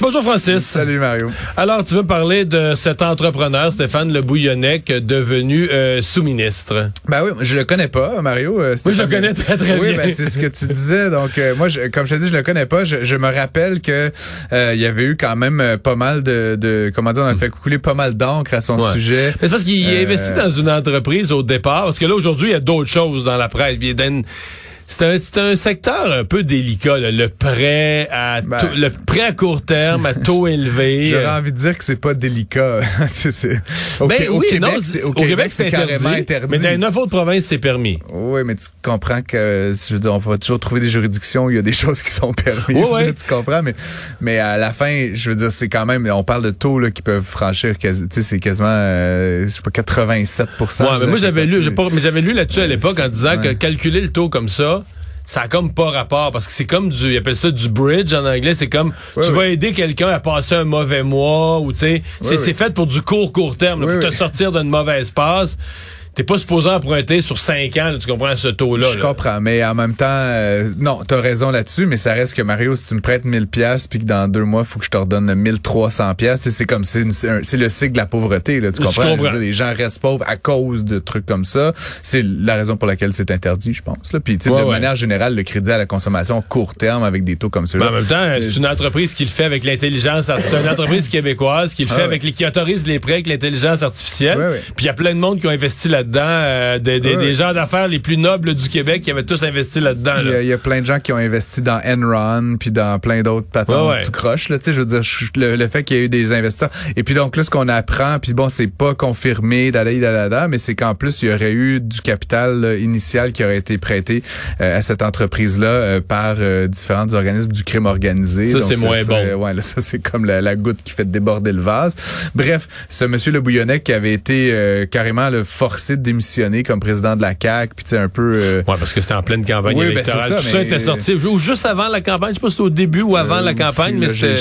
Bonjour Francis. Salut Mario. Alors, tu veux parler de cet entrepreneur, Stéphane Le Bouillonnec, devenu euh, sous-ministre? Ben oui, je le connais pas, Mario. Euh, Moi, je le connais très, très oui, bien. ben, c'est ce que tu disais. Donc, euh, moi, je, comme je te dis, je le connais pas. Je, je me rappelle que euh, il y avait eu quand même euh, pas mal de, de comment dire, on a fait couler pas mal d'encre à son Ouais. sujet. C'est parce qu'il investit dans une entreprise au départ, parce que là, aujourd'hui, il y a d'autres choses dans la presse. Il C'est un, c'est un secteur un peu délicat, là, le prêt à Ben. taux- le prêt à court terme à taux élevé. J'aurais envie de dire que c'est pas délicat. Sais, c'est- au, Ben Qué- au oui, Québec, non, c'est, au Québec, c'est carrément interdit. Mais dans neuf autres provinces, c'est permis. Oui, mais tu comprends que, je veux dire, on va toujours trouver des juridictions où il y a des choses qui sont permises. Là, tu comprends, mais, mais à la fin, je veux dire, c'est quand même, on parle de taux, là, qui peuvent franchir, tu sais, c'est quasiment, euh, je sais pas, 87 Ouais, mais moi j'avais lu, j'ai pas- mais j'avais lu là-dessus à l'époque en disant que calculer le taux comme ça, ça a comme pas rapport parce que c'est comme du, ils appellent ça du bridge en anglais, c'est comme tu vas aider quelqu'un à passer un mauvais mois ou tu sais, c'est fait pour du court court terme, là, pour te sortir d'une mauvaise passe. T'es pas supposé emprunter sur 5 ans, là, tu comprends ce taux-là. Je là. comprends, mais en même temps, euh, non, t'as raison là-dessus, mais ça reste que Mario, si tu me prêtes 1000 pièces puis que dans deux mois, faut que je te redonne 1300 pièces, c'est comme c'est le cycle de la pauvreté, là, tu comprends? Je veux comprends. dire, les gens restent pauvres à cause de trucs comme ça. C'est la raison pour laquelle c'est interdit, je pense. Là. Puis, Ouais, de ouais. manière générale, le crédit à la consommation court terme avec des taux comme ceux-là. en même temps, c'est une entreprise qui le fait avec l'intelligence artificielle. C'est une entreprise québécoise qui le Ah fait ouais. avec les, qui autorise les prêts avec l'intelligence artificielle. Puis il y a plein de monde qui ont investi là-dedans, euh, des, gens d'affaires les plus nobles du Québec qui avaient tous investi là-dedans. Il y, là. a, il y a plein de gens qui ont investi dans Enron puis dans plein d'autres patents Ouais, ouais. tout croche là, je veux dire le, le fait qu'il y a eu des investisseurs et puis donc là ce qu'on apprend puis bon, c'est pas confirmé dalai dalada, mais c'est qu'en plus il y aurait eu du capital là, initial qui aurait été prêté euh, à cette entreprise là par euh, différents organismes du crime organisé. Ça, c'est moins bon. Ouais, là ça c'est comme la, la goutte qui fait déborder le vase. Bref, ce monsieur Le Bouillonnec qui avait été euh, carrément le forcé de démissionner comme président de la CAQ, puis tu sais un peu euh, Ouais, parce que c'était en pleine campagne Oui, ben, électorale. c'est ça, Tout ça était sorti ou juste avant la campagne. Je sais pas si c'était au début ou avant la campagne, mais c'était.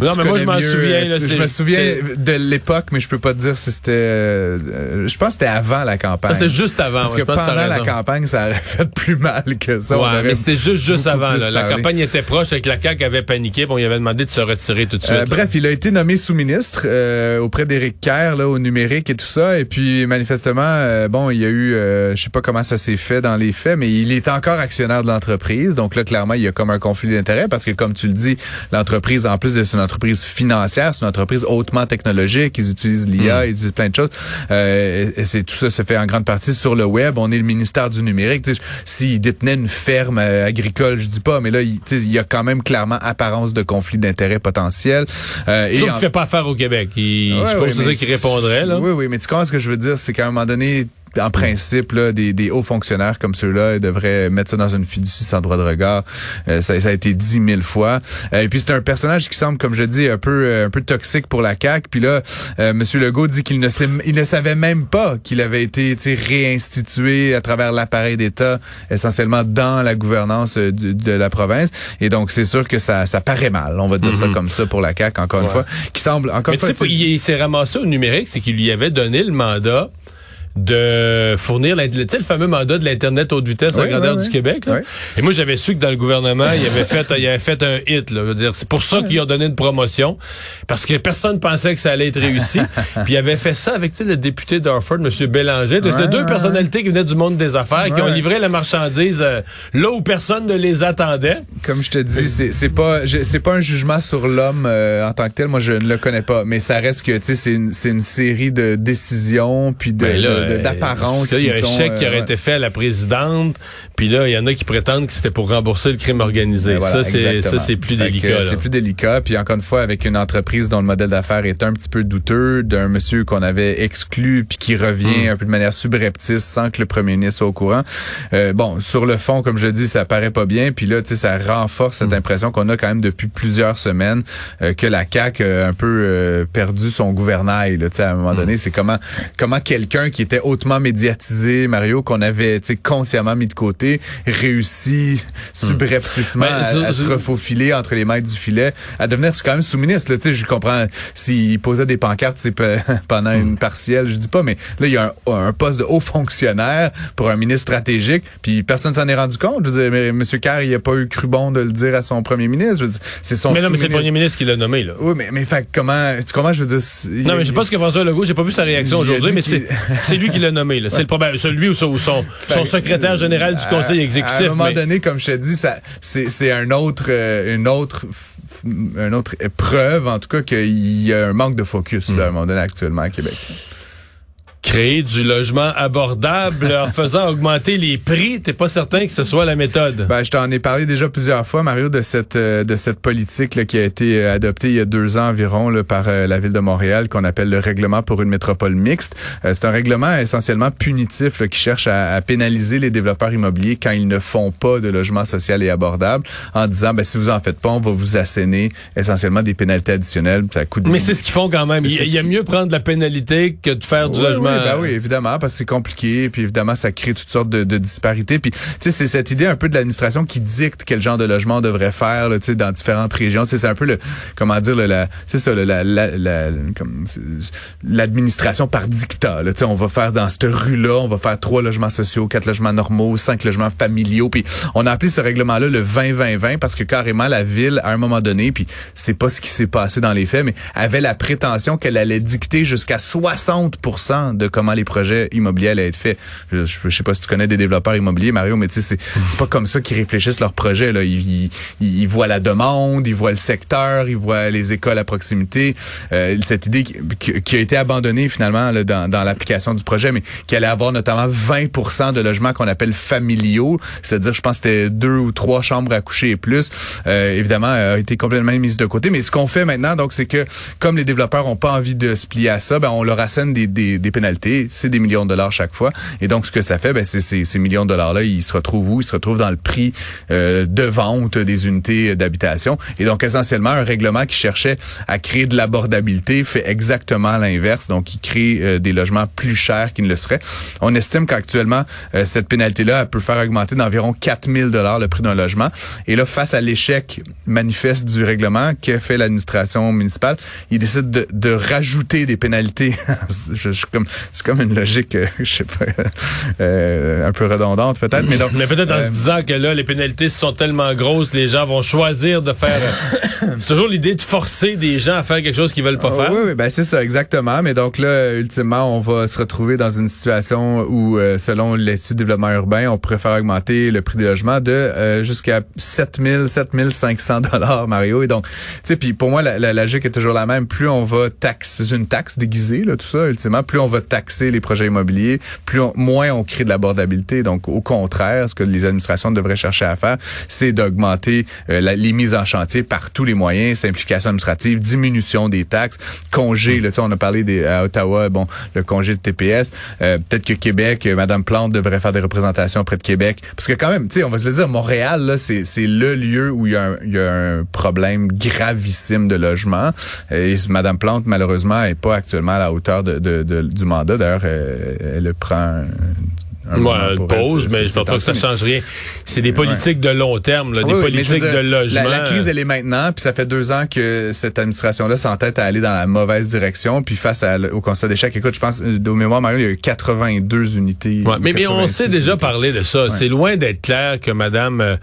Non, mais moi, je m'en souviens, euh, là, je me souviens de l'époque, mais je peux pas te dire si c'était. euh, euh, je pense que c'était avant la campagne. Ça, c'est juste avant. Parce ouais, que pendant la campagne, ça aurait fait plus mal que ça. Ouais, mais c'était juste juste avant. là. La campagne était proche avec la CAQ avait paniqué, puis on lui avait demandé de se retirer tout de suite. Euh, bref, il a été nommé sous-ministre euh, auprès d'Éric Kerr là, au numérique et tout ça. Et puis manifestement, euh, bon, il y a eu, euh, je sais pas comment ça s'est fait dans les faits, mais il est encore actionnaire de l'entreprise. Donc là, clairement, il y a comme un conflit d'intérêts parce que, comme tu le dis, l'entreprise, en plus d'être une entreprise financière, c'est une entreprise hautement technologique. Ils utilisent l'IA, ils utilisent plein de choses. Euh, et c'est tout ça se fait en grande partie sur le web. On est le ministère du numérique. S'il détenait une ferme euh, agricole, je dis pas, mais là, il, il y a quand même clairement apparence de conflit d'intérêts potentiel. Euh, et Sauf en- qu'il fait pas affaire au Québec. Il, Ouais, je si c'est mais ça qu'il répondrait, là. Oui, oui, mais tu comprends ce que je veux dire, c'est qu'à un moment donné, en principe, là, des, des hauts fonctionnaires comme ceux-là devraient mettre ça dans une fiducie sans droit de regard. Euh, ça, ça a été dit mille fois. Euh, et puis c'est un personnage qui semble, comme je dis, un peu euh, un peu toxique pour la CAQ. Puis là, euh, Monsieur Legault dit qu'il ne sait, il ne savait même pas qu'il avait été réinstitué à travers l'appareil d'État, essentiellement dans la gouvernance euh, du- de la province. Et donc c'est sûr que ça, ça paraît mal. On va dire ça comme ça pour la CAQ, encore une fois, qui semble encore Mais une tu sais, fois. il s'est ramassé au numérique, c'est qu'il lui avait donné le mandat de fournir le fameux mandat de l'internet haute vitesse à Oui, grandeur oui, du oui. Québec. là. Oui. Et moi j'avais su que dans le gouvernement il avait fait il avait fait un hit. Là, Je veux dire, c'est pour ça qu'ils ont donné une promotion parce que personne pensait que ça allait être réussi. Puis il avait fait ça avec tu sais, le député d'Orford, M. Bélanger. C'était deux personnalités qui venaient du monde des affaires qui ont livré la marchandise euh, là où personne ne les attendait. Comme je te dis, c'est c'est pas c'est pas un jugement sur l'homme euh, en tant que tel. Moi, je ne le connais pas, mais ça reste que tu sais, c'est une c'est une série de décisions puis de Euh, là, Il y a un sont, chèque qui euh, aurait ouais. été fait à la présidente, puis là, il y en a qui prétendent que c'était pour rembourser le crime organisé. Ben voilà, ça, c'est plus Fait délicat. euh. C'est plus délicat. Puis encore une fois, avec une entreprise dont le modèle d'affaires est un petit peu douteux, d'un monsieur qu'on avait exclu puis qui revient Hmm. un peu de manière subreptice sans que le premier ministre soit au courant. Euh, bon, sur le fond, comme je dis, ça paraît pas bien. Puis là, tu sais, ça renforce Hmm. cette impression qu'on a quand même depuis plusieurs semaines euh, que la CAQ a un peu euh, perdu son gouvernail. Là, tu sais, à un moment Hmm. donné, c'est comment comment quelqu'un qui est était hautement médiatisé, Mario, qu'on avait consciemment mis de côté, réussi subrepticement Ben, à, à se refaufiler entre les maîtres du filet, à devenir quand même sous-ministre. là. Tu sais, Je comprends s'il posait des pancartes pendant une partielle, je dis pas, mais là, il y a un, un poste de haut fonctionnaire pour un ministre stratégique, puis personne s'en est rendu compte. Je veux dire, mais M. Carr, il a pas eu cru bon de le dire à son premier ministre. C'est son Mais non, mais c'est le premier ministre qui l'a nommé, là. Oui, mais, mais fait, comment, tu comment je veux dire? Non, mais je sais pas ce que François Legault, j'ai pas vu sa réaction aujourd'hui, mais c'est lui qui l'a nommé, là. C'est le problème. C'est lui ou son, son, son secrétaire général du conseil À- exécutif. À un moment mais- donné, comme je te dis, ça, c'est, c'est un autre, euh, une autre, une autre preuve, en tout cas, qu'il y a un manque de focus, là, à un moment donné, actuellement, à Québec. Créer du logement abordable en faisant augmenter les prix, t'es pas certain que ce soit la méthode? Ben, je t'en ai parlé déjà plusieurs fois, Mario, de cette euh, de cette politique là, qui a été euh, adoptée il y a deux ans environ là, par euh, la ville de Montréal, qu'on appelle le règlement pour une métropole mixte. Euh, c'est un règlement essentiellement punitif là, qui cherche à, à pénaliser les développeurs immobiliers quand ils ne font pas de logement social et abordable, en disant ben si vous en faites pas, on va vous asséner essentiellement des pénalités additionnelles. Ça coûte Mais c'est ce qu'ils font quand même. Il, y a mieux prendre la pénalité que de faire du logement. Oui, ben oui, évidemment, parce que c'est compliqué, puis évidemment, ça crée toutes sortes de, de disparités. Puis, tu sais, c'est cette idée un peu de l'administration qui dicte quel genre de logement on devrait faire, tu sais, dans différentes régions. C'est un peu le, comment dire, le, la, c'est ça, le, la, la, la- comme, l'administration par dictat. Là, on va faire dans cette rue-là, on va faire trois logements sociaux, quatre logements normaux, cinq logements familiaux. Puis, on a appelé ce règlement-là le 20-20-20 parce que carrément la ville, à un moment donné, puis c'est pas ce qui s'est passé dans les faits, mais avait la prétention qu'elle allait dicter jusqu'à 60% de comment les projets immobiliers allaient être faits. Je, je, sais pas si tu connais des développeurs immobiliers, Mario, mais tu sais, c'est, pas comme ça qu'ils réfléchissent leurs projets. Là. Ils, ils, ils voient la demande, ils voient le secteur, ils voient les écoles à proximité. Euh, cette idée qui, qui- a été abandonnée finalement là, dans, dans l'application du projet, mais qui allait avoir notamment 20% de logements qu'on appelle familiaux, c'est-à-dire, je pense que c'était deux ou trois chambres à coucher et plus. Euh, évidemment, a été complètement mise de côté. Mais ce qu'on fait maintenant, donc, c'est que comme les développeurs ont pas envie de se plier à ça, ben on leur assène des, des, des pénalités. C'est des millions de dollars chaque fois. Et donc, ce que ça fait, ben, c'est ces millions de dollars-là, ils se retrouvent où? Ils se retrouvent dans le prix euh, de vente des unités d'habitation. Et donc, essentiellement, un règlement qui cherchait à créer de l'abordabilité fait exactement l'inverse. Donc, il crée euh, des logements plus chers qu'ils ne le seraient. On estime qu'actuellement, euh, cette pénalité-là, peut faire augmenter d'environ 4000 dollars le prix d'un logement. Et là, face à l'échec manifeste du règlement que fait l'administration municipale, il décide de, de rajouter des pénalités. je, je- comme, c'est comme une logique, euh, je sais pas, euh, un peu redondante peut-être, mais donc. Mais peut-être en euh, se disant que là, les pénalités sont tellement grosses, les gens vont choisir de faire. c'est toujours l'idée de forcer des gens à faire quelque chose qu'ils veulent pas Ah, faire. Oui, oui, ben c'est ça, exactement. Mais donc là, ultimement, on va se retrouver dans une situation où, euh, selon l'Institut de développement urbain, on pourrait faire augmenter le prix des logements de euh, jusqu'à 7 000, 7 500 dollars, Mario. Et donc, tu sais, puis pour moi, la, la logique est toujours la même. Plus on va taxer, c'est une taxe déguisée, là, tout ça, ultimement, plus on va taxer les projets immobiliers, plus on- moins on crée de l'abordabilité. Donc, au contraire, ce que les administrations devraient chercher à faire, c'est d'augmenter euh, les mises en chantier par tous les moyens, simplification administrative, diminution des taxes, congé. Là, tu sais, on a parlé des, à Ottawa, bon, le congé de TPS. Euh, Peut-être que Québec, euh, Madame Plante devrait faire des représentations près de Québec, parce que quand même, tu sais, on va se le dire, Montréal, là, c'est c'est le lieu où il y, a un, il y a un problème gravissime de logement. Et Madame Plante, malheureusement, est pas actuellement à la hauteur de, de- de- du mandat. D'ailleurs, euh, elle prend un, Ouais, pour pause, elle, mais je pense pas que ça change rien. C'est des politiques de long terme, là, des oui, politiques dire, de logement. La, la crise, elle est maintenant, puis ça fait deux ans que cette administration-là s'entête à aller dans la mauvaise direction, puis face à, au constat d'échec. Écoute, je pense, euh, de mémoire, Mario, il y a eu 82 unités. Ouais, mais, mais on 86 s'est déjà unités. parlé de ça. C'est loin d'être clair que Madame euh,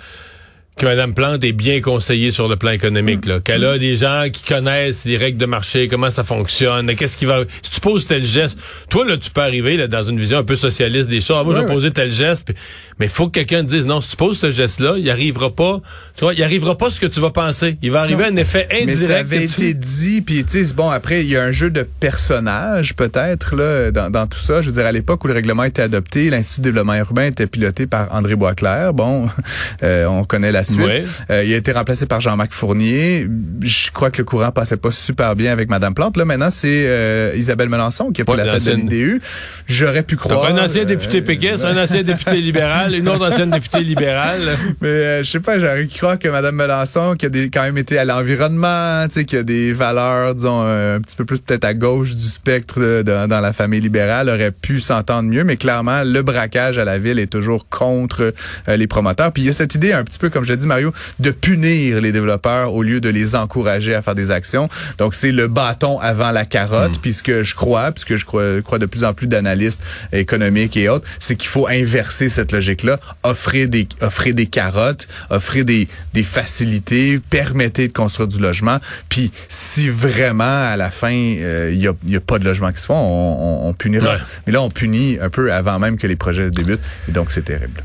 que Madame Plante est bien conseillée sur le plan économique, là. Qu'elle a des gens qui connaissent les règles de marché, comment ça fonctionne, qu'est-ce qui va. Si tu poses tel geste, toi là, tu peux arriver là dans une vision un peu socialiste des choses. Ah, moi, je vais poser tel geste, puis- mais il faut que quelqu'un te dise non. Si tu poses ce geste-là, il arrivera pas. Tu vois, il arrivera pas ce que tu vas penser. Il va arriver un effet Mais indirect. ça avait été dit, puis tu sais, bon, après, il y a un jeu de personnages, peut-être, là, dans, dans tout ça. Je veux dire, à l'époque où le règlement était adopté, l'Institut de développement urbain était piloté par André Boisclair. Bon, euh, on connaît la suite. Ouais. Euh, il a été remplacé par Jean-Marc Fournier. Je crois que le courant passait pas super bien avec Madame Plante. Là, maintenant, c'est euh, Isabelle Melançon qui a pris la tête de l'IDU. J'aurais pu croire... Donc, un ancien euh, député péquiste, un ancien député libéral, une autre ancienne députée libérale? Mais euh, je sais pas, j'aurais cru croire que Mme Melançon, qui a des, quand même été à l'environnement, tu sais, qui a des valeurs, disons, euh, un petit peu plus peut-être à gauche du spectre là, dans, dans la famille libérale, aurait pu s'entendre mieux. Mais clairement, le braquage à la ville est toujours contre euh, les promoteurs. Puis il y a cette idée, un petit peu comme je dit, Mario, de punir les développeurs au lieu de les encourager à faire des actions. Donc c'est le bâton avant la carotte. Hmm. Puisque je crois, puisque je crois, crois de plus en plus d'analystes économiques et autres, c'est qu'il faut inverser cette logique-là, offrir des offrir des carottes, offrir des, des facilités, permettez de construire du logement. Puis si vraiment à la fin euh, il y, a, il y a pas de logement qui se font, on, on, on punira. Ouais. Mais là on punit un peu avant même que les projets débutent et donc c'est terrible.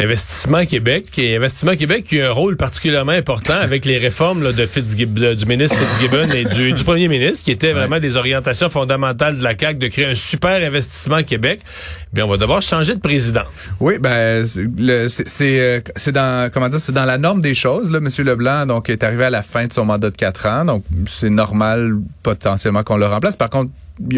Investissement Québec. Et Investissement Québec qui a un rôle particulièrement important avec les réformes là, de du ministre Fitzgibbon et du, du premier ministre, qui étaient vraiment des orientations fondamentales de la CAQ de créer un super investissement Québec. Bien, on va devoir changer de président. Oui, ben c'est- euh, c'est dans comment dire, c'est dans la norme des choses. Là, Monsieur Leblanc donc est arrivé à la fin de son mandat de quatre ans, donc c'est normal potentiellement qu'on le remplace. Par contre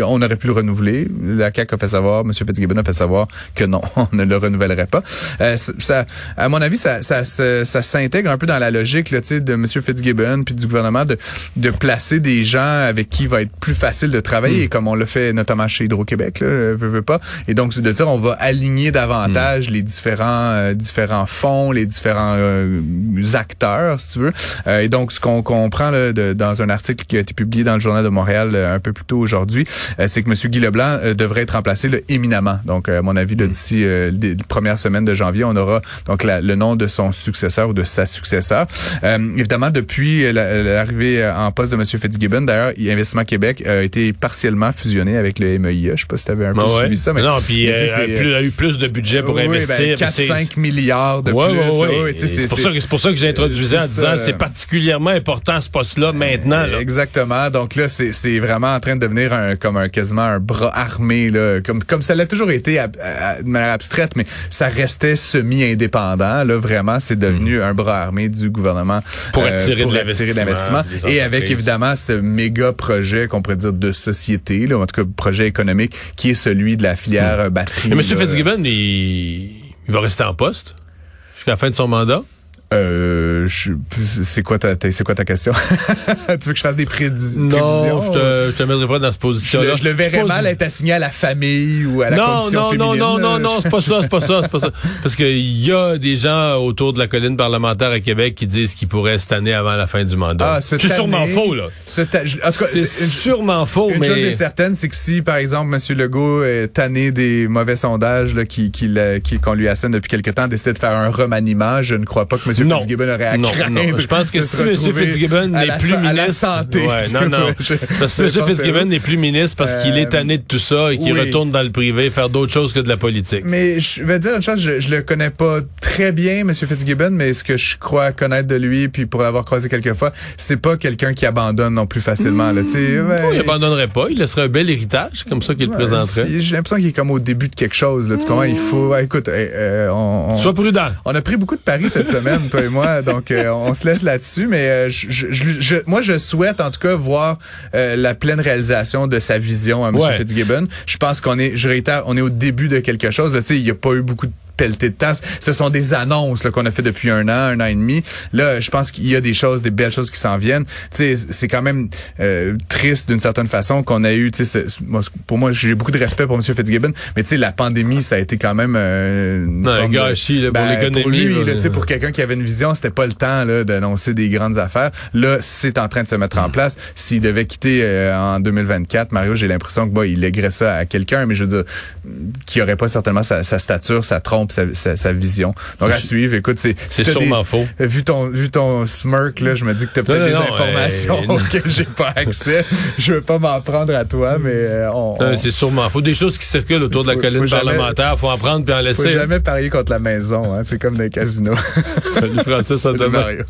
on aurait pu le renouveler. La CAQ a fait savoir, M. Fitzgibbon a fait savoir que non, on ne le renouvellerait pas. Euh, ça- ça, à mon avis, ça, ça, se- ça, s'intègre un peu dans la logique là, de M. Fitzgibbon puis du gouvernement de, de placer des gens avec qui il va être plus facile de travailler, comme on l'a fait notamment chez Hydro-Québec, veut, veut pas. Et donc, c'est de dire, on va aligner davantage les différents euh, différents fonds, les différents euh, acteurs, si tu veux. Euh, et donc, ce qu'on comprend là, de- dans un article qui a été publié dans le Journal de Montréal euh, un peu plus tôt aujourd'hui, c'est que M. Guy Leblanc euh, devrait être remplacé là, éminemment. Donc, euh, à mon avis, là, d'ici euh, les premières semaines de janvier, on aura donc la- le nom de son successeur ou de sa successeur. Euh, évidemment, depuis euh, la- l'arrivée euh, en poste de M. Fitzgibbon, d'ailleurs, Investissement Québec a été partiellement fusionné avec le MEIA. Je sais pas si tu avais un peu Ah ouais? suivi ça, mais non, puis sais, euh, a eu plus de budget pour oui, investir. ben, puis c'est- 4-5 milliards de Ouais, plus. ouais, c'est pour, ça que- c'est pour ça que j'introduisais en disant c'est particulièrement important ce poste-là maintenant. Là. Exactement. Donc là, c'est c'est vraiment en train de devenir un comme un quasiment un bras armé là, comme comme ça l'a toujours été à- à- de manière abstraite, mais ça restait semi-indépendant. Là, vraiment, c'est devenu un bras armé du gouvernement. Pour euh, attirer de attirer l'investissement, Et avec évidemment ce méga projet qu'on pourrait dire de société, là, en tout cas projet économique, qui est celui de la filière euh, batterie. Mais M. Fitzgibbon, il, il va rester en poste jusqu'à la fin de son mandat? Euh, je- c'est quoi ta, ta- c'est quoi ta question? Tu veux que je fasse des prédis- Non, prévisions je te, je te mettrai pas dans cette Je position-là. le, je le verrais suppose- mal être assigné à la famille ou à la non, condition non, non, féminine. non, non, là. non, c'est pas ça, c'est pas ça, c'est pas ça. Parce qu'il y a des gens autour de la colline parlementaire à Québec qui disent qu'ils pourraient cette année avant la fin du mandat. Ah, c'est sûrement faux, là. je- C'est sûrement faux, Une mais... chose est certaine, c'est que si, par exemple, M. Legault est tanné des mauvais sondages là, qui, qu'on lui assène depuis quelque temps, décidé de faire un remaniement, je ne crois pas que M. Non. Fitzgibbon aurait à non, craindre non. Je pense que si M. Fitzgibbon n'est plus sa- ministre... santé. Ouais, non, non. je- Parce que M. Fitzgibbon n'est plus ministre parce qu'il Euh, est tanné de tout ça et qu'il oui. retourne dans le privé faire d'autres choses que de la politique. Mais je vais dire une chose, je, je le connais pas très bien, M. Fitzgibbon, mais ce que je crois connaître de lui, puis pour l'avoir croisé quelques fois, c'est pas quelqu'un qui abandonne non plus facilement. Là, tu sais, ouais, Oh, il abandonnerait pas. Il laisserait un bel héritage, comme ça qu'il le présenterait. si- J'ai l'impression qu'il est comme au début de quelque chose. Là, tu comprends? Il faut... ouais, écoute, euh, euh, on, on- Sois prudent. On a pris beaucoup de paris cette semaine, toi et moi, donc euh, on se laisse là-dessus. Mais euh, je, je- je- je- moi, je souhaite en tout cas voir euh, la pleine réalisation de sa vision à M. Ouais. Fitzgibbon. Je pense qu'on est, je réitère, on est au début de quelque chose. Tu sais, il n'y a pas eu beaucoup de de. Ce sont des annonces qu'on a fait depuis un an, un an et demi. Là, je pense qu'il y a des choses, des belles choses qui s'en viennent. C'est quand même euh, triste d'une certaine façon qu'on a eu. Moi, pour moi, j'ai beaucoup de respect pour M. Fitzgibbon, mais la pandémie, ça a été quand même euh, une Non, un forme de- gâchis, là, pour Ben, l'économie, Pour lui, là. pour quelqu'un qui avait une vision, c'était pas le temps d'annoncer des grandes affaires. Là, c'est en train de se mettre en place. S'il devait quitter euh, en 2024, Mario, j'ai l'impression que bon, il lèguerait ça à quelqu'un, mais je veux dire, qui aurait pas certainement sa, sa stature, sa trompe, sa, sa, sa vision. Donc à suivre. Écoute, c'est C'est si sûrement des- faux. Vu ton vu ton smirk là, je me dis que t'as peut-être non, des non, informations euh, auxquelles j'ai pas accès. je veux pas m'en prendre à toi, mais euh, on, Euh, on- c'est sûrement faux. Des choses qui circulent autour de la Faut- colline faut parlementaire, faut en prendre puis en faut laisser. jamais parier contre la maison. Hein, c'est comme dans les casinos. Salut Francis, à Salut, demain. Mario.